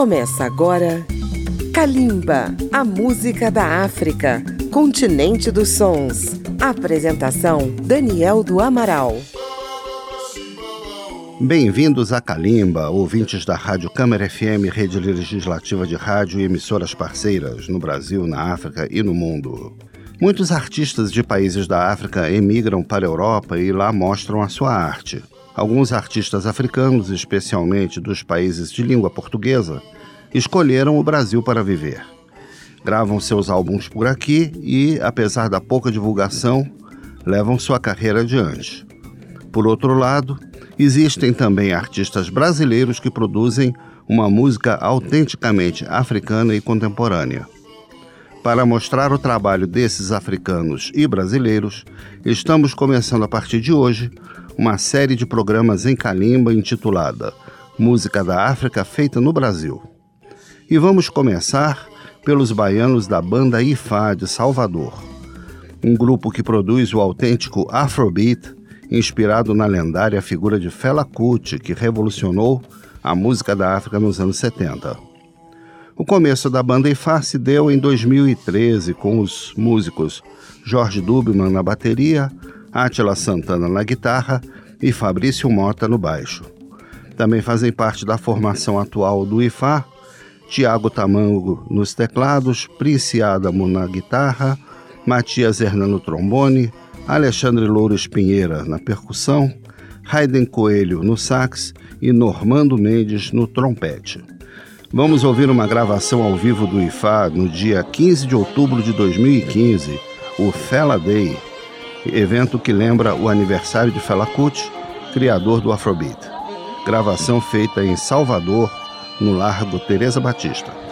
Começa agora Kalimba, a música da África, continente dos sons. Apresentação Daniel do Amaral. Bem-vindos a Kalimba, ouvintes da Rádio Câmara FM, rede legislativa de rádio e emissoras parceiras no Brasil, na África e no mundo. Muitos artistas de países da África emigram para a Europa e lá mostram a sua arte. Alguns artistas africanos, especialmente dos países de língua portuguesa, escolheram o Brasil para viver. Gravam seus álbuns por aqui e, apesar da pouca divulgação, levam sua carreira adiante. Por outro lado, existem também artistas brasileiros que produzem uma música autenticamente africana e contemporânea. Para mostrar o trabalho desses africanos e brasileiros, estamos começando a partir de hoje uma série de programas em Calimba intitulada Música da África Feita no Brasil. E vamos começar pelos baianos da banda Ifá de Salvador, um grupo que produz o autêntico Afrobeat, inspirado na lendária figura de Fela Kuti, que revolucionou a música da África nos anos 70. O começo da banda Ifá se deu em 2013 com os músicos Jorge Dubman na bateria, Átila Santana na guitarra e Fabrício Mota no baixo. Também fazem parte da formação atual do Ifá Tiago Tamango nos teclados, Prince Adamo na guitarra, Matias Hernando no trombone, Alexandre Louros Pinheira na percussão, Raiden Coelho no sax e Normando Mendes no trompete. Vamos ouvir uma gravação ao vivo do IFA no dia 15 de outubro de 2015, o Fela Day, evento que lembra o aniversário de Fela Kuti, criador do Afrobeat. Gravação feita em Salvador, no Largo Teresa Batista.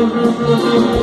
Música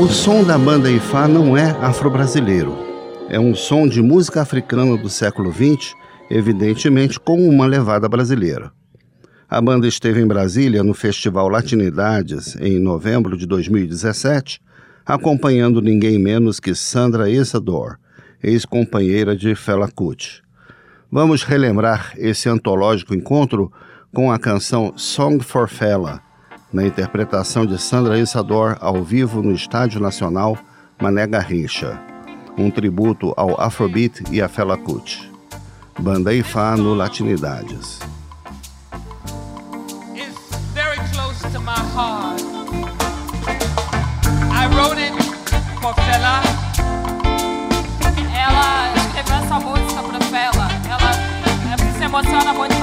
O som da banda Ifá não é afro-brasileiro. É um som de música africana do século XX, evidentemente com uma levada brasileira. A banda esteve em Brasília no Festival Latinidades em novembro de 2017, acompanhando ninguém menos que Sandra Isador, ex-companheira de Fela Kuti. Vamos relembrar esse antológico encontro com a canção Song for Fela, na interpretação de Sandra Isador ao vivo no Estádio Nacional Mané Garrincha, um tributo ao Afrobeat e a Fela Kuti. Banda Ifá no Latinidades. Fela. Ela se emociona muito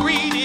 greedy.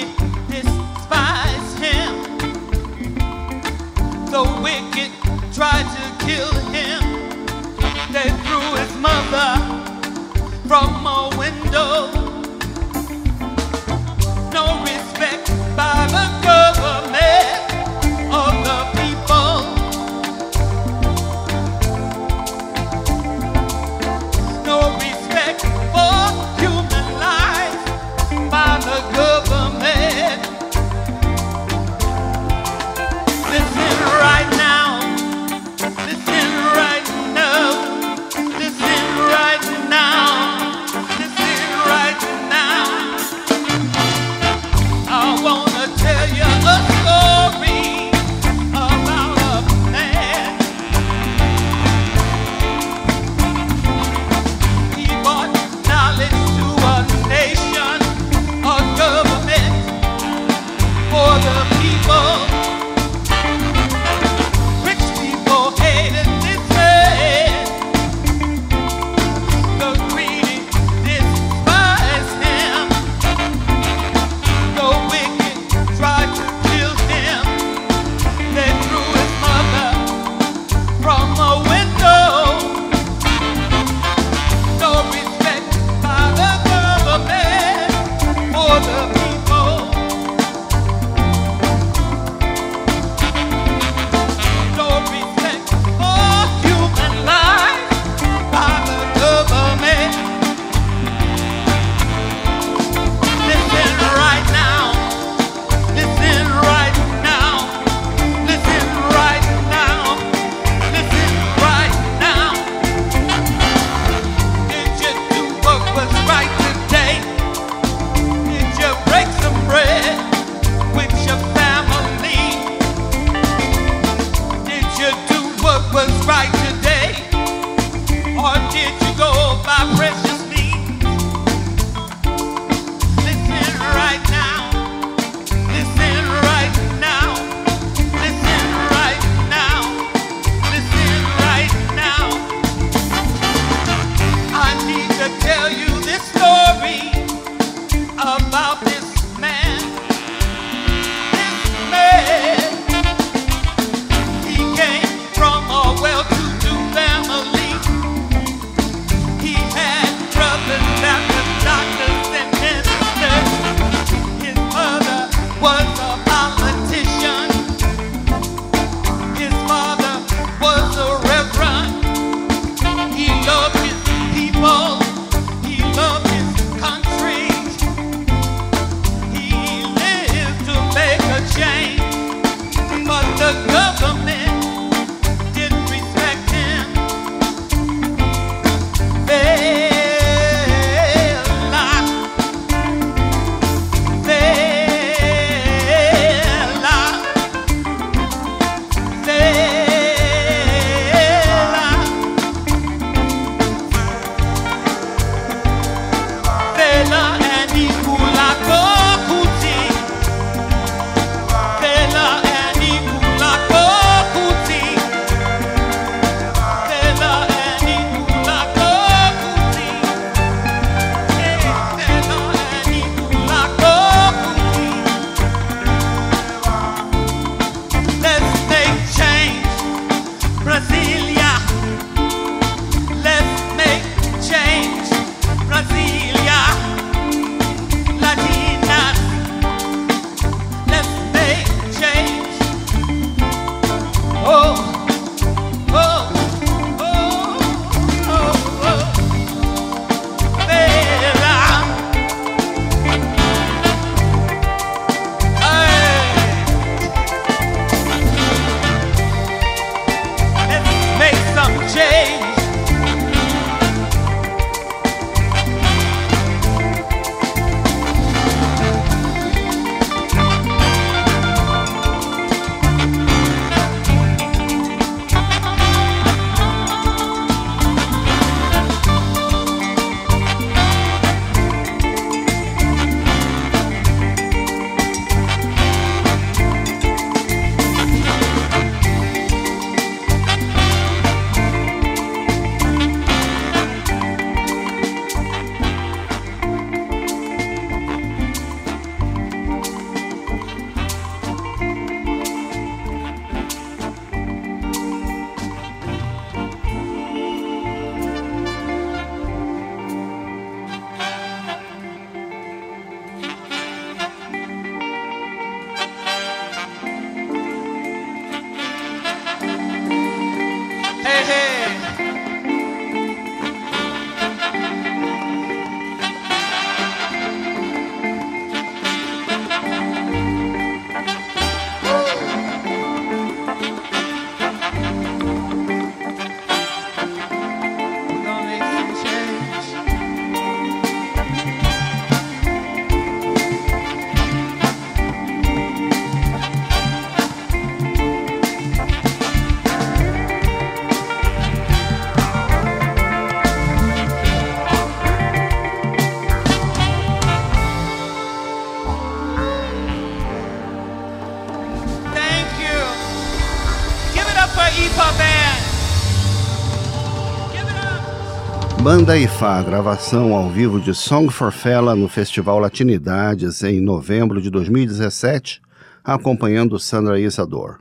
Banda Ifá, gravação ao vivo de Song for Fela no Festival Latinidades em novembro de 2017, acompanhando Sandra Isador.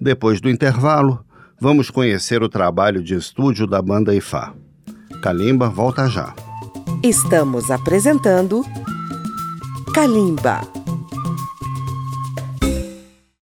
Depois do intervalo, vamos conhecer o trabalho de estúdio da banda Ifá. Kalimba volta já. Estamos apresentando Kalimba.